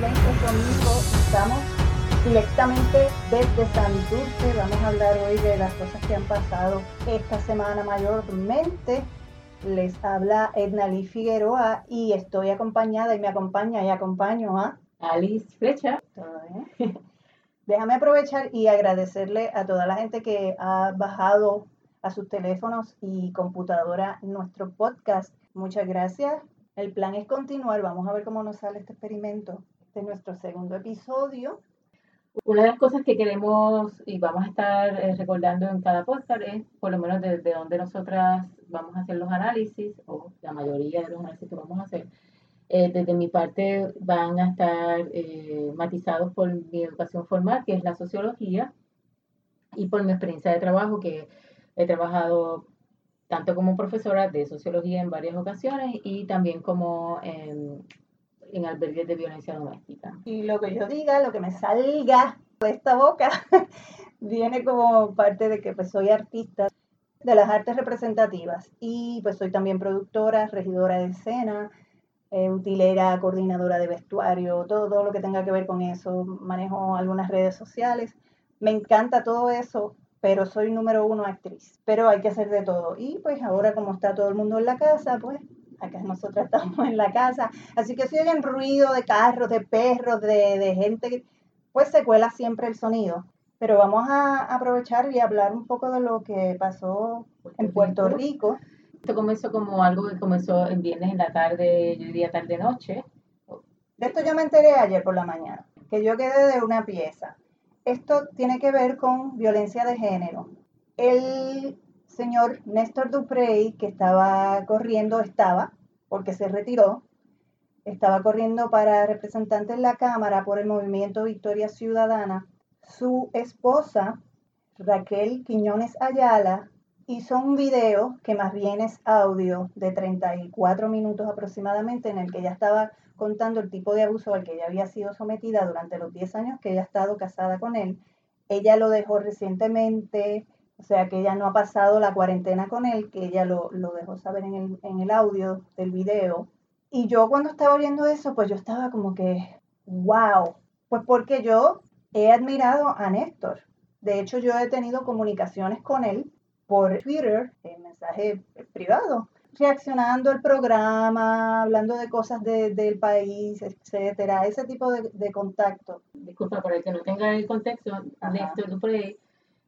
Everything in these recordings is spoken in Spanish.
2020 domingo. Estamos directamente desde Santurce. Vamos a hablar hoy de las cosas que han pasado esta semana mayormente. Les habla Edna Lee Figueroa y estoy acompañada y me acompaña y acompaño a Alice Flecha. Déjame aprovechar y agradecerle a toda la gente que ha bajado a sus teléfonos y computadora nuestro podcast. Muchas gracias. El plan es continuar. Vamos a ver cómo nos sale este experimento. Este es nuestro segundo episodio. Una de las cosas que queremos y vamos a estar eh, recordando en cada podcast es por lo menos desde donde nosotras vamos a hacer los análisis, o la mayoría de los análisis que vamos a hacer. Eh, desde mi parte van a estar eh, matizados por mi educación formal, que es la sociología, y por mi experiencia de trabajo, que he trabajado tanto como profesora de sociología en varias ocasiones y también como en, en albergues de violencia doméstica. Y lo que yo diga, lo que me salga de esta boca, viene como parte de que pues soy artista de las artes representativas y pues soy también productora, regidora de escena, eh, utilera, coordinadora de vestuario, todo, todo lo que tenga que ver con eso. Manejo algunas redes sociales. Me encanta todo eso, pero soy número uno actriz. Pero hay que hacer de todo. Y pues ahora como está todo el mundo en la casa, pues acá nosotros estamos en la casa. Así que si oyen ruido de carros, de perros, de, de gente, pues se cuela siempre el sonido. Pero vamos a aprovechar y hablar un poco de lo que pasó en Puerto Rico. Esto comenzó como algo que comenzó en viernes en la tarde, yo diría tarde-noche. De esto yo me enteré ayer por la mañana, que yo quedé de una pieza. Esto tiene que ver con violencia de género. El señor Néstor Duprey, que estaba corriendo, estaba, porque se retiró, estaba corriendo para representante en la Cámara por el movimiento Victoria Ciudadana. Su esposa, Raquel Quiñones Ayala, hizo un video que más bien es audio de 34 minutos aproximadamente en el que ella estaba contando el tipo de abuso al que ella había sido sometida durante los 10 años que ella ha estado casada con él. Ella lo dejó recientemente, o sea que ella no ha pasado la cuarentena con él, que ella lo, lo dejó saber en el, en el audio del video. Y yo cuando estaba oyendo eso, pues yo estaba como que, wow, pues porque yo he admirado a Néstor. De hecho, yo he tenido comunicaciones con él por Twitter, en mensaje privado, reaccionando al programa, hablando de cosas de, del país, etcétera, ese tipo de, de, contacto. Disculpa, para el que no tenga el contexto, Ajá. Néstor Duprey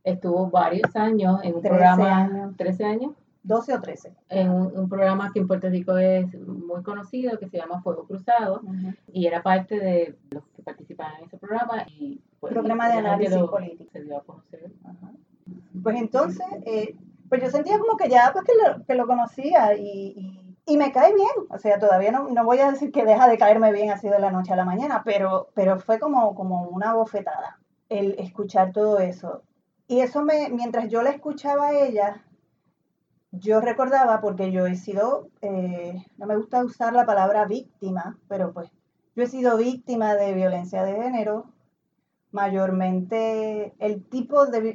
estuvo varios años en un programa, años. 13 años. 12 o 13. En un, un, programa que en Puerto Rico es muy conocido, que se llama Fuego Cruzado, uh -huh. y era parte de los que participaban en ese programa. y pues, Programa de análisis lo, político. Se dio a conocer. Uh -huh. Pues entonces, eh, pues yo sentía como que ya pues que lo, que lo conocía y, y, y, me cae bien. O sea, todavía no, no voy a decir que deja de caerme bien así de la noche a la mañana, pero, pero fue como, como una bofetada el escuchar todo eso. Y eso me, mientras yo la escuchaba a ella, yo recordaba, porque yo he sido, eh, no me gusta usar la palabra víctima, pero pues yo he sido víctima de violencia de género, mayormente el tipo de,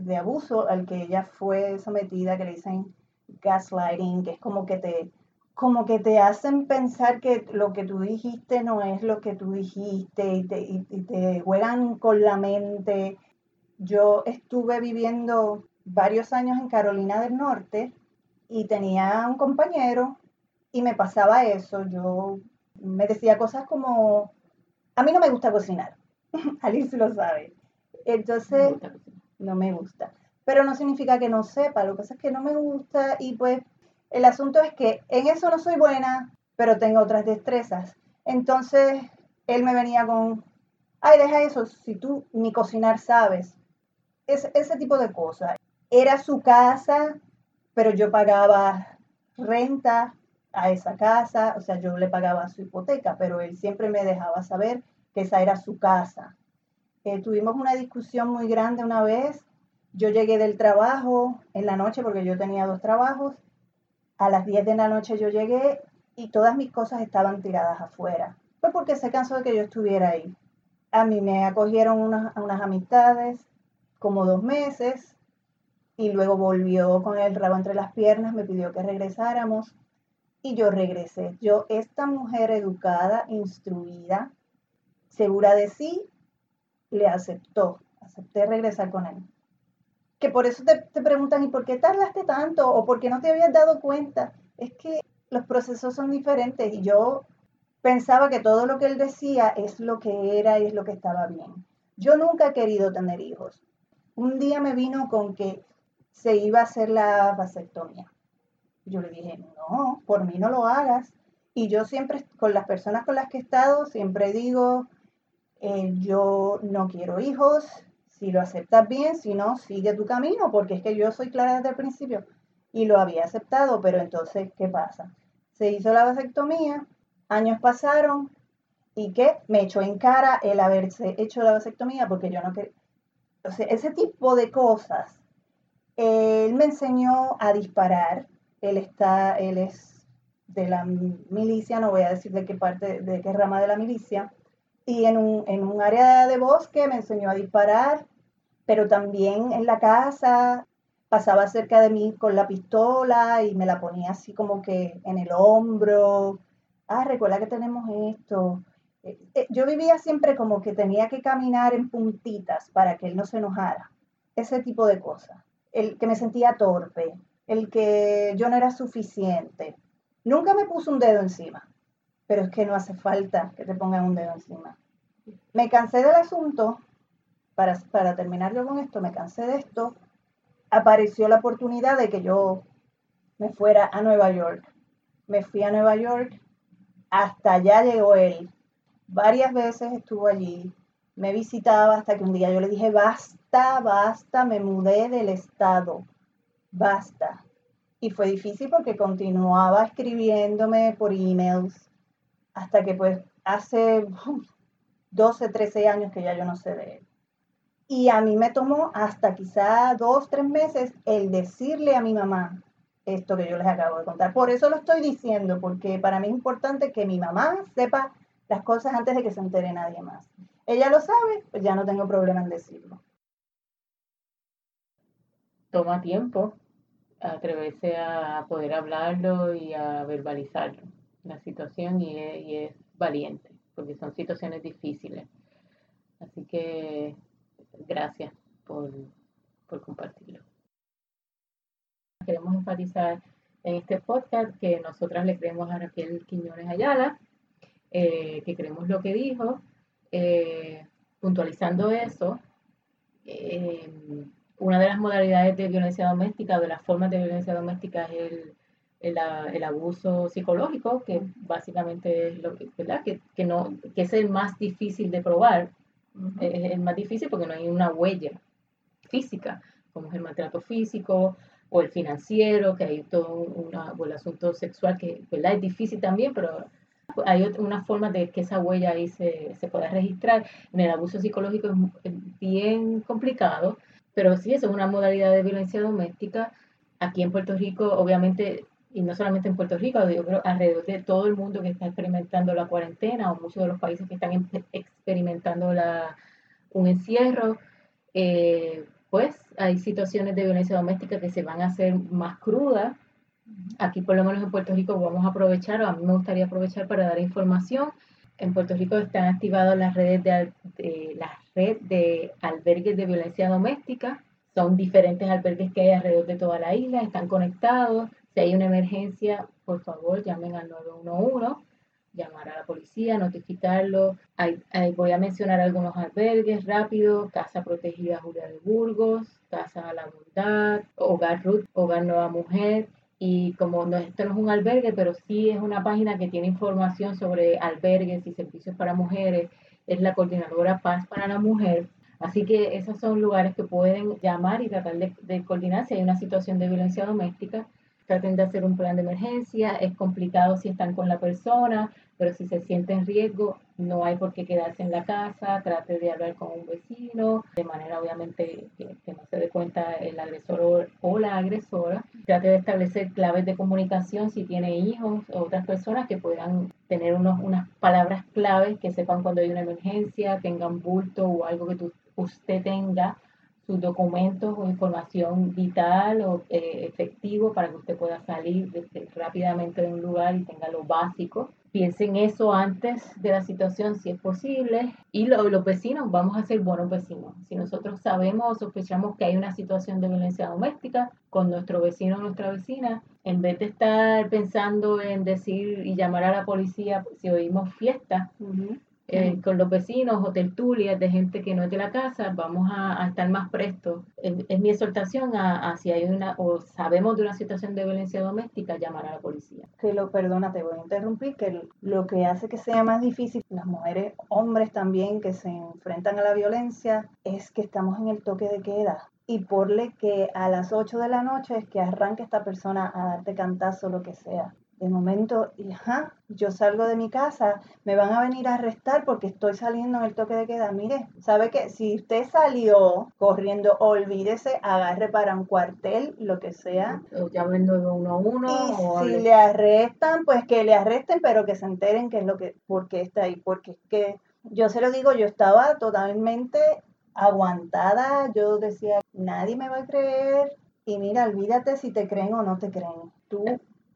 de, abuso al que ella fue sometida, que le dicen gaslighting, que es como que te como que te hacen pensar que lo que tú dijiste no es lo que tú dijiste y te, y, y te juegan con la mente. Yo estuve viviendo varios años en Carolina del Norte y tenía un compañero y me pasaba eso. Yo me decía cosas como, a mí no me gusta cocinar. Alice lo sabe. Entonces, no me gusta. Pero no significa que no sepa, lo que pasa es que no me gusta y pues el asunto es que en eso no soy buena, pero tengo otras destrezas. Entonces, él me venía con, ay, deja eso, si tú ni cocinar sabes. Es, ese tipo de cosas. Era su casa, pero yo pagaba renta a esa casa, o sea, yo le pagaba su hipoteca, pero él siempre me dejaba saber que esa era su casa. Eh, tuvimos una discusión muy grande una vez. Yo llegué del trabajo en la noche, porque yo tenía dos trabajos. A las 10 de la noche yo llegué y todas mis cosas estaban tiradas afuera. Fue porque se cansó de que yo estuviera ahí. A mí me acogieron unas, unas amistades como dos meses y luego volvió con el rabo entre las piernas, me pidió que regresáramos y yo regresé. Yo, esta mujer educada, instruida, segura de sí, le aceptó, acepté regresar con él. Que por eso te, te preguntan, ¿y por qué tardaste tanto? ¿O por qué no te habías dado cuenta? Es que los procesos son diferentes y yo pensaba que todo lo que él decía es lo que era y es lo que estaba bien. Yo nunca he querido tener hijos. Un día me vino con que se iba a hacer la vasectomía. Yo le dije, no, por mí no lo hagas. Y yo siempre, con las personas con las que he estado, siempre digo, eh, yo no quiero hijos, si lo aceptas bien, si no, sigue tu camino, porque es que yo soy clara desde el principio y lo había aceptado, pero entonces, ¿qué pasa? Se hizo la vasectomía, años pasaron y que me echó en cara el haberse hecho la vasectomía porque yo no quería, sea, ese tipo de cosas. Él me enseñó a disparar, él está, él es de la milicia, no voy a decir de qué parte, de qué rama de la milicia, y en un, en un área de bosque me enseñó a disparar, pero también en la casa pasaba cerca de mí con la pistola y me la ponía así como que en el hombro. Ah, recuerda que tenemos esto. Eh, yo vivía siempre como que tenía que caminar en puntitas para que él no se enojara. Ese tipo de cosas. El que me sentía torpe, el que yo no era suficiente. Nunca me puso un dedo encima, pero es que no hace falta que te pongan un dedo encima. Me cansé del asunto, para, para terminar yo con esto, me cansé de esto apareció la oportunidad de que yo me fuera a Nueva York. Me fui a Nueva York, hasta allá llegó él. Varias veces estuvo allí, me visitaba hasta que un día yo le dije, basta, basta, me mudé del estado, basta. Y fue difícil porque continuaba escribiéndome por emails hasta que pues hace 12, 13 años que ya yo no sé de él. Y a mí me tomó hasta quizá dos, tres meses el decirle a mi mamá esto que yo les acabo de contar. Por eso lo estoy diciendo, porque para mí es importante que mi mamá sepa las cosas antes de que se entere nadie más. Ella lo sabe, pues ya no tengo problema en decirlo. Toma tiempo atreverse a poder hablarlo y a verbalizarlo, la situación, y es valiente, porque son situaciones difíciles. Así que Gracias por, compartirlo. Queremos enfatizar en este podcast que nosotras le creemos a Raquel Quiñones Ayala, eh, que creemos lo que dijo, eh, puntualizando eso, eh, una de las modalidades de violencia doméstica, de las formas de violencia doméstica es el, el, abuso psicológico, que básicamente es lo que, ¿verdad? Que, que, no, que es el más difícil de probar, es, más difícil porque no hay una huella física, como es el maltrato físico o el financiero, que hay todo una, o el asunto sexual que ¿verdad? es difícil también, pero hay una forma de que esa huella ahí se, se pueda registrar. En el abuso psicológico es, bien complicado, pero sí, es una modalidad de violencia doméstica. Aquí en Puerto Rico, obviamente, y no solamente en Puerto Rico, yo creo alrededor de todo el mundo que está experimentando la cuarentena o muchos de los países que están em, experimentando la, un encierro, eh, pues hay situaciones de violencia doméstica que se van a hacer más crudas. Aquí por lo menos en Puerto Rico vamos a aprovechar, o a mí me gustaría aprovechar para dar información. En Puerto Rico están activadas las redes de, de la de albergues de violencia doméstica. Son diferentes albergues que hay alrededor de toda la isla, están conectados si hay una emergencia, por favor llamen al 911, llamar a la policía, notificarlo. voy a mencionar algunos albergues rápido, Casa Protegida Julia de Burgos, Casa La Bondad, Hogar Ruth, Hogar Nueva Mujer. Y como no, esto no es un albergue, pero sí es una página que tiene información sobre albergues y servicios para mujeres, es la coordinadora Paz para la Mujer. Así que esos son lugares que pueden llamar y tratar de, de coordinar si hay una situación de violencia doméstica traten de hacer un plan de emergencia. Es complicado si están con la persona, pero si se siente en riesgo, no hay por qué quedarse en la casa. Trate de hablar con un vecino, de manera obviamente que, no se dé cuenta el agresor o, la agresora. Trate de establecer claves de comunicación si tiene hijos o otras personas que puedan tener unos, unas palabras claves que sepan cuando hay una emergencia, tengan bulto o algo que usted tenga sus documentos o información vital o eh, efectivo para que usted pueda salir rápidamente de un lugar y tenga lo básico. piensen eso antes de la situación si es posible. Y los vecinos, vamos a ser buenos vecinos. Si nosotros sabemos o sospechamos que hay una situación de violencia doméstica con nuestro vecino o nuestra vecina, en vez de estar pensando en decir y llamar a la policía si oímos fiesta, eh, con los vecinos o tertulias de gente que no es de la casa, vamos a, estar más prestos. Es, mi exhortación a, si hay una o sabemos de una situación de violencia doméstica, llamar a la policía. Que lo, perdona, te voy a interrumpir, que lo que hace que sea más difícil, las mujeres, hombres también que se enfrentan a la violencia, es que estamos en el toque de queda. Y porle que a las 8 de la noche es que arranque esta persona a darte cantazo, lo que sea de momento, ajá, yo salgo de mi casa, me van a venir a arrestar porque estoy saliendo en el toque de queda. Mire, sabe que si usted salió corriendo, olvídese, agarre para un cuartel, lo que sea. O llame 911. Y si le arrestan, pues que le arresten, pero que se enteren que es lo que, porque está ahí, porque es que yo se lo digo, yo estaba totalmente aguantada, yo decía, nadie me va a creer. Y mira, olvídate si te creen o no te creen. Tú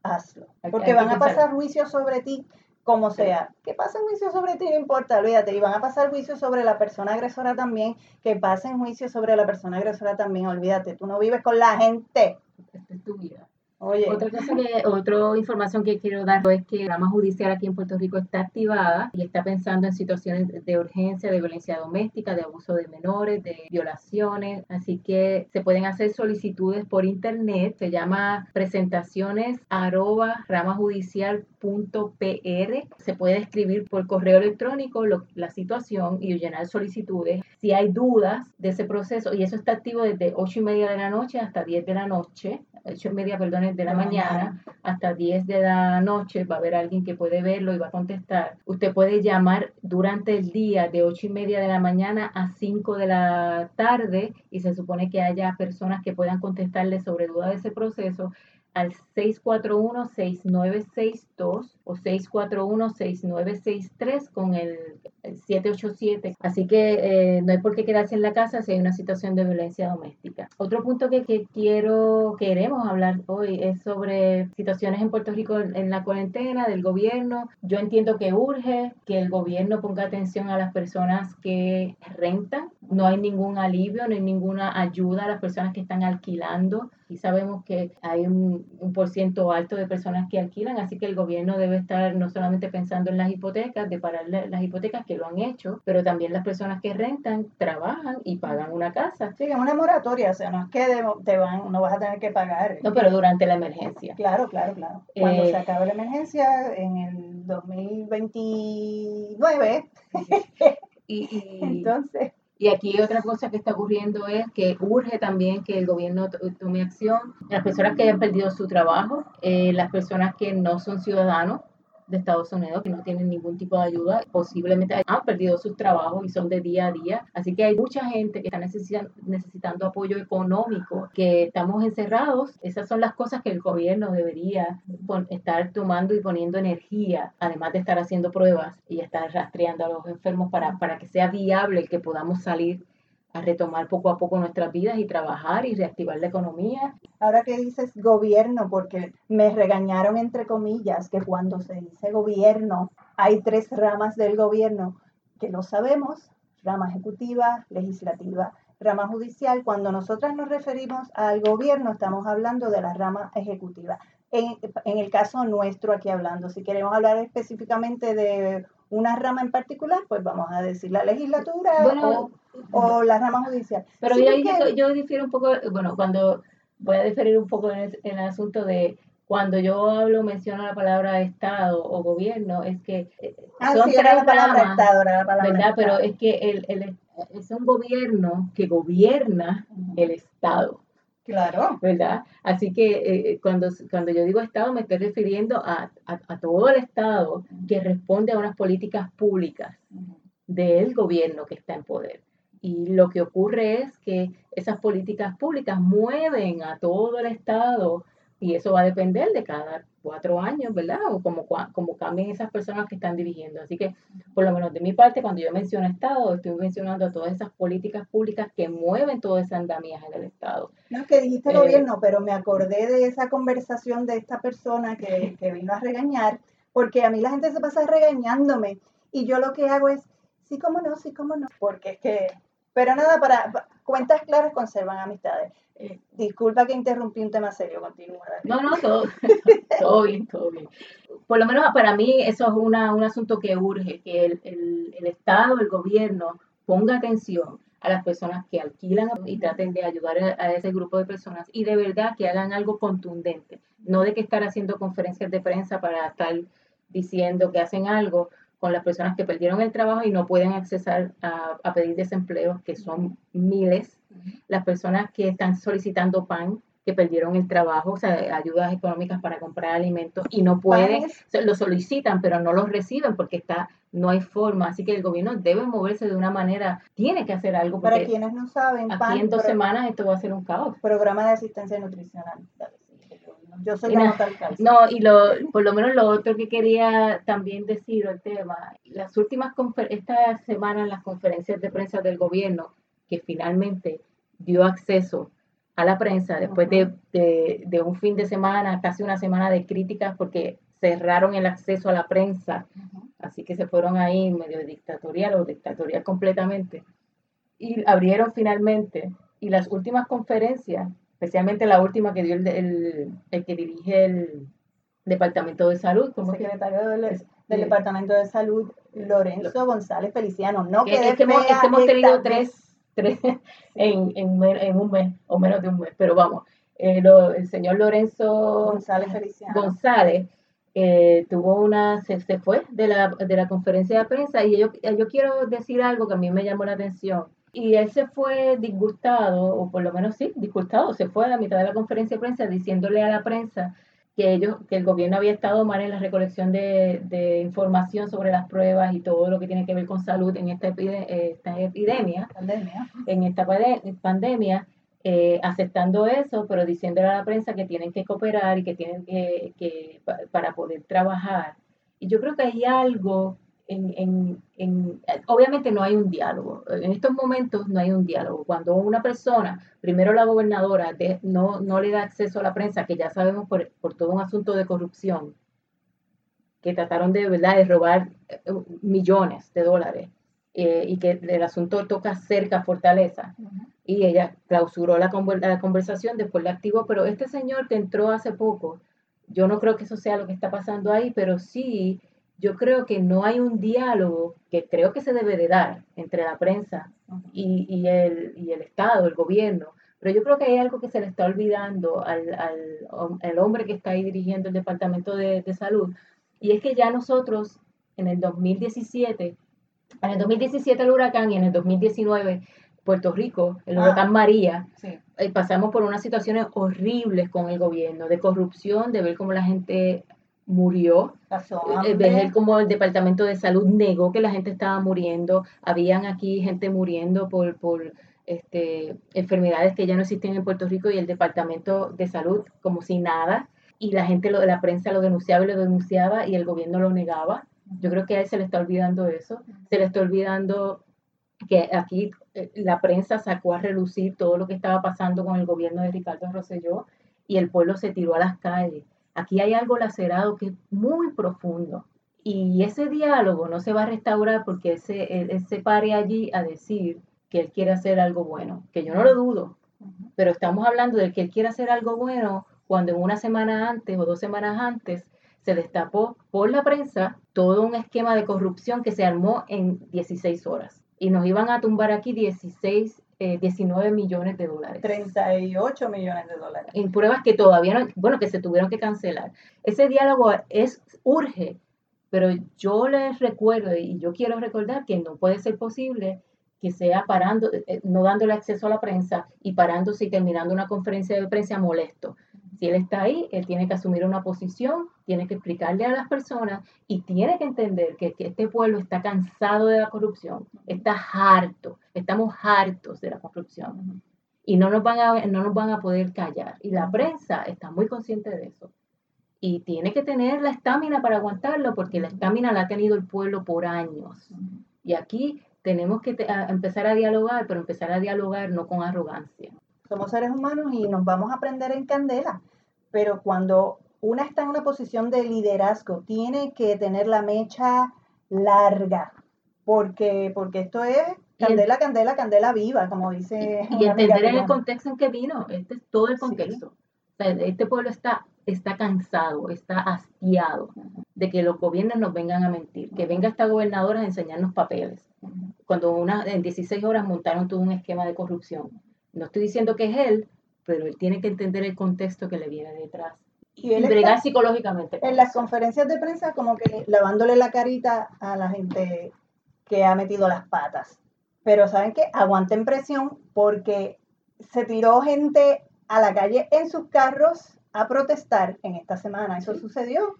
hazlo. Porque van a pasar juicios sobre ti como sea. Que pasen juicios sobre ti no importa, olvídate. Y van a pasar juicios sobre la persona agresora también. Que pasen juicios sobre la persona agresora también, olvídate. Tú no vives con la gente. Esta es tu vida. Otra cosa que, otra información que quiero dar es que la rama judicial aquí en Puerto Rico está activada y está pensando en situaciones de urgencia, de violencia doméstica, de abuso de menores, de violaciones. Así que se pueden hacer solicitudes por internet. Se llama presentaciones arroba ramajudicial.pr. Se puede escribir por correo electrónico la situación y llenar solicitudes. Si hay dudas de ese proceso, y eso está activo desde 8 y media de la noche hasta 10 de la noche, 8 y media, perdón, de la mañana hasta 10 de la noche, va a haber alguien que puede verlo y va a contestar. Usted puede llamar durante el día de 8 y media de la mañana a 5 de la tarde y se supone que haya personas que puedan contestarle sobre duda de ese proceso al 641-6962 o 641-6963 con el, 787. Así que eh, no hay por qué quedarse en la casa si hay una situación de violencia doméstica. Otro punto que, que quiero, queremos hablar hoy es sobre situaciones en Puerto Rico en, la cuarentena del gobierno. Yo entiendo que urge que el gobierno ponga atención a las personas que rentan. No hay ningún alivio, no hay ninguna ayuda a las personas que están alquilando y sabemos que hay un, un por ciento alto de personas que alquilan, así que el gobierno debe estar no solamente pensando en las hipotecas, de parar las hipotecas que lo han hecho, pero también las personas que rentan, trabajan y pagan una casa. Sí, es una moratoria, o sea, no es que te van, no vas a tener que pagar. No, pero durante la emergencia. Claro, claro, claro. Cuando se eh, acabe la emergencia, en el 2029, y, y entonces y aquí otra cosa que está ocurriendo es que urge también que el gobierno tome acción. Las personas que hayan perdido su trabajo, eh, las personas que no son ciudadanos, de Estados Unidos que no tienen ningún tipo de ayuda, posiblemente han perdido sus trabajos y son de día a día. Así que hay mucha gente que está necesitando, apoyo económico, que estamos encerrados. Esas son las cosas que el gobierno debería estar tomando y poniendo energía, además de estar haciendo pruebas y estar rastreando a los enfermos para, para que sea viable que podamos salir a retomar poco a poco nuestras vidas y trabajar y reactivar la economía. Ahora que dices gobierno, porque me regañaron entre comillas que cuando se dice gobierno hay tres ramas del gobierno que lo sabemos, rama ejecutiva, legislativa, rama judicial. Cuando nosotras nos referimos al gobierno estamos hablando de la rama ejecutiva. En, en el caso nuestro aquí hablando, si queremos hablar específicamente de una rama en particular, pues vamos a decir la legislatura o, la rama judicial. Pero yo, yo, difiero un poco, bueno, cuando voy a diferir un poco en el, asunto de cuando yo hablo, menciono la palabra Estado o gobierno, es que eh, ah, son tres la palabra Estado, la palabra ¿verdad? Pero es que el, el, es un gobierno que gobierna el Estado. Claro. ¿Verdad? Así que eh, cuando, cuando yo digo Estado me estoy refiriendo a, a, todo el Estado que responde a unas políticas públicas del gobierno que está en poder. Y lo que ocurre es que esas políticas públicas mueven a todo el Estado y eso va a depender de cada cuatro años, ¿verdad? O como, como cambien esas personas que están dirigiendo. Así que, por lo menos de mi parte, cuando yo menciono Estado, estoy mencionando a todas esas políticas públicas que mueven todo ese andamiaje del Estado. No, que dijiste eh, gobierno, pero me acordé de esa conversación de esta persona que, que vino a regañar porque a mí la gente se pasa regañándome y yo lo que hago es, sí, cómo no, sí, cómo no, porque es que, pero nada, para, cuentas claras conservan amistades. Disculpa que interrumpí un tema serio, continúa. No, no, todo, todo bien, todo bien. Por lo menos para mí eso es una, un asunto que urge, que el, el, Estado, el gobierno ponga atención a las personas que alquilan y traten de ayudar a, ese grupo de personas y de verdad que hagan algo contundente, no de que estar haciendo conferencias de prensa para estar diciendo que hacen algo con las personas que perdieron el trabajo y no pueden accesar a, a pedir desempleo, que son miles, las personas que están solicitando pan, que perdieron el trabajo, o sea, ayudas económicas para comprar alimentos y no pueden, lo solicitan, pero no los reciben porque está, no hay forma. Así que el gobierno debe moverse de una manera, tiene que hacer algo. Para quienes no saben, aquí en dos semanas esto va a ser un caos. Programa de asistencia nutricional. Yo soy la No, y lo, por lo menos lo otro que quería también decir el tema, las últimas esta semana en las conferencias de prensa del gobierno, que finalmente dio acceso a la prensa después de, de, un fin de semana, casi una semana de críticas porque cerraron el acceso a la prensa, así que se fueron ahí medio dictatorial o dictatorial completamente. Y abrieron finalmente, y las últimas conferencias, especialmente la última que dio el, el, el que dirige el Departamento de Salud, como secretario del, Departamento de Salud, Lorenzo González Feliciano. No que, es que hemos tenido tres tres en, en, en, un mes o menos de un mes, pero vamos, eh, el señor Lorenzo González, eh, tuvo una, se, se, fue de la, de la conferencia de prensa y yo, yo quiero decir algo que a mí me llamó la atención. Y él se fue disgustado, o por lo menos sí, disgustado, se fue a la mitad de la conferencia de prensa diciéndole a la prensa que ellos, que el gobierno había estado mal en la recolección de, de, información sobre las pruebas y todo lo que tiene que ver con salud en esta, esta epidemia, pandemia. en esta pandemia, eh, aceptando eso, pero diciéndole a la prensa que tienen que cooperar y que tienen que, que para poder trabajar. Y yo creo que hay algo en, en, obviamente no hay un diálogo. En estos momentos no hay un diálogo. Cuando una persona, primero la gobernadora, no, no le da acceso a la prensa, que ya sabemos por, por todo un asunto de corrupción, que trataron de verdad de robar eh, millones de dólares eh, y que el asunto toca cerca Fortaleza. Y ella clausuró la, la conversación, después la activó, pero este señor que entró hace poco, yo no creo que eso sea lo que está pasando ahí, pero sí yo creo que no hay un diálogo que creo que se debe de dar entre la prensa y, y, el, y el Estado, el gobierno, pero yo creo que hay algo que se le está olvidando al, al, hombre que está ahí dirigiendo el Departamento de, de, Salud, y es que ya nosotros en el 2017, en el 2017 el huracán y en el 2019 Puerto Rico, el ah, huracán María, eh, pasamos por unas situaciones horribles con el gobierno, de corrupción, de ver cómo la gente murió. Eh, ver como el Departamento de Salud negó que la gente estaba muriendo. Habían aquí gente muriendo por, por este, enfermedades que ya no existen en Puerto Rico y el Departamento de Salud como si nada. Y la gente, lo, la prensa lo denunciaba y lo denunciaba y el gobierno lo negaba. Yo creo que a él se le está olvidando eso. Se le está olvidando que aquí eh, la prensa sacó a relucir todo lo que estaba pasando con el gobierno de Ricardo Rosselló y el pueblo se tiró a las calles. Aquí hay algo lacerado que es muy profundo. Y ese diálogo no se va a restaurar porque ese, se pare allí a decir que él quiere hacer algo bueno, que yo no lo dudo, pero estamos hablando de que él quiere hacer algo bueno cuando en una semana antes o dos semanas antes se destapó por la prensa todo un esquema de corrupción que se armó en 16 horas. Y nos iban a tumbar aquí 16 19 eh, millones de dólares. 38 millones de dólares. En pruebas que todavía no, bueno, que se tuvieron que cancelar. Ese diálogo es urge, pero yo les recuerdo y yo quiero recordar que no puede ser posible que sea parando, eh, no dándole acceso a la prensa y parándose y terminando una conferencia de prensa molesto. Si él está ahí, él tiene que asumir una posición, tiene que explicarle a las personas y tiene que entender que, este pueblo está cansado de la corrupción, está harto, estamos hartos de la corrupción y no nos van a, no nos van a poder callar. Y la prensa está muy consciente de eso. Y tiene que tener la estamina para aguantarlo porque la estamina la ha tenido el pueblo por años. Y aquí tenemos que empezar a dialogar, pero empezar a dialogar no con arrogancia. Somos seres humanos y nos vamos a aprender en candela pero cuando una está en una posición de liderazgo, tiene que tener la mecha larga, porque, porque esto es candela, candela, candela viva, como dice. Y, entender en el contexto en que vino, este es todo el contexto. este pueblo está, está cansado, está hastiado de que los gobiernos nos vengan a mentir, que venga esta gobernadora a enseñarnos papeles. Cuando una, en 16 horas montaron todo un esquema de corrupción. No estoy diciendo que es él, pero él tiene que entender el contexto que le viene detrás. Y, él bregar psicológicamente. En las conferencias de prensa, como que lavándole la carita a la gente que ha metido las patas. Pero ¿saben qué? Aguanten presión porque se tiró gente a la calle en sus carros a protestar en esta semana. Eso sucedió.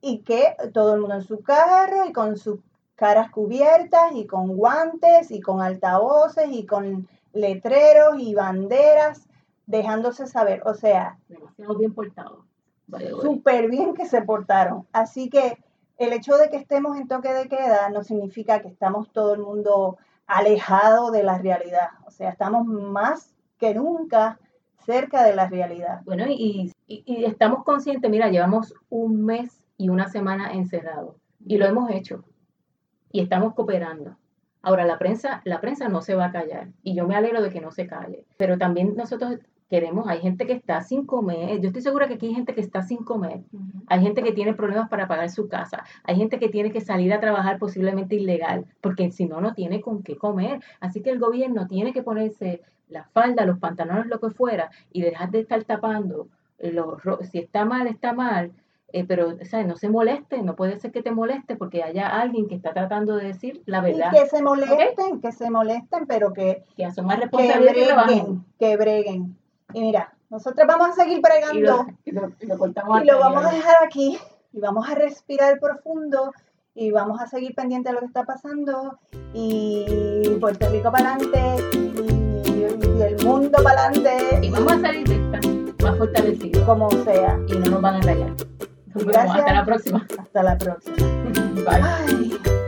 Y que todo el mundo en su carro y con sus caras cubiertas y con guantes y con altavoces y con letreros y banderas dejándose saber. O sea, demasiado bien portado. Súper bien que se portaron. Así que el hecho de que estemos en toque de queda no significa que estamos todo el mundo alejado de la realidad. O sea, estamos más que nunca cerca de la realidad. Bueno, y, y, estamos conscientes, mira, llevamos un mes y una semana encerrados y lo hemos hecho y estamos cooperando. Ahora, la prensa, la prensa no se va a callar y yo me alegro de que no se calle, pero también nosotros queremos, hay gente que está sin comer, yo estoy segura que aquí hay gente que está sin comer, hay gente que tiene problemas para pagar su casa, hay gente que tiene que salir a trabajar posiblemente ilegal, porque si no, no tiene con qué comer. Así que el gobierno tiene que ponerse la falda, los pantalones, lo que fuera, y dejar de estar tapando, los, si está mal, está mal, eh, pero ¿sabes? no se moleste, no puede ser que te moleste porque haya alguien que está tratando de decir la verdad. Y que se molesten, que se molesten, pero que, que asuman responsabilidad que breguen, que breguen. Y mira, nosotros vamos a seguir bregando y lo, y lo, vamos a dejar aquí y vamos a respirar profundo y vamos a seguir pendiente de lo que está pasando y Puerto Rico para adelante y, el mundo para adelante. Y vamos a salir de esta más fortalecidos. Como sea. Y no nos van a engañar. Gracias. Hasta la próxima. Hasta la próxima. Bye.